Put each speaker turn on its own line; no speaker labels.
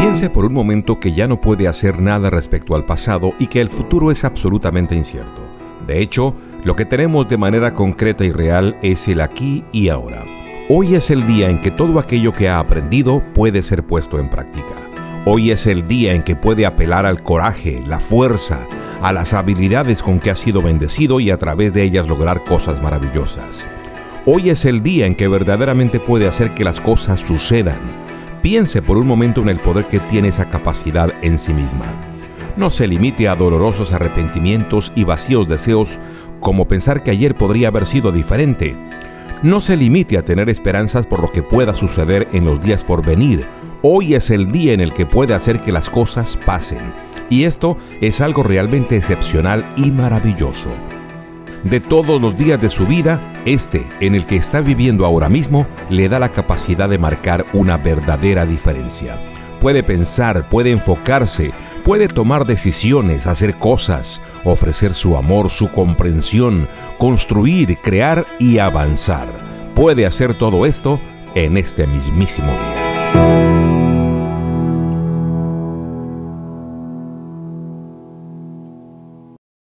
Piense por un momento que ya no puede hacer nada respecto al pasado y que el futuro es absolutamente incierto. De hecho, lo que tenemos de manera concreta y real es el aquí y ahora. Hoy es el día en que todo aquello que ha aprendido puede ser puesto en práctica. Hoy es el día en que puede apelar al coraje, la fuerza, a las habilidades con que ha sido bendecido y a través de ellas lograr cosas maravillosas. Hoy es el día en que verdaderamente puede hacer que las cosas sucedan. Piense por un momento en el poder que tiene esa capacidad en sí misma. No se limite a dolorosos arrepentimientos y vacíos deseos como pensar que ayer podría haber sido diferente. No se limite a tener esperanzas por lo que pueda suceder en los días por venir. Hoy es el día en el que puede hacer que las cosas pasen. Y esto es algo realmente excepcional y maravilloso. De todos los días de su vida, este, en el que está viviendo ahora mismo, le da la capacidad de marcar una verdadera diferencia. Puede pensar, puede enfocarse, puede tomar decisiones, hacer cosas, ofrecer su amor, su comprensión, construir, crear y avanzar. Puede hacer todo esto en este mismísimo día.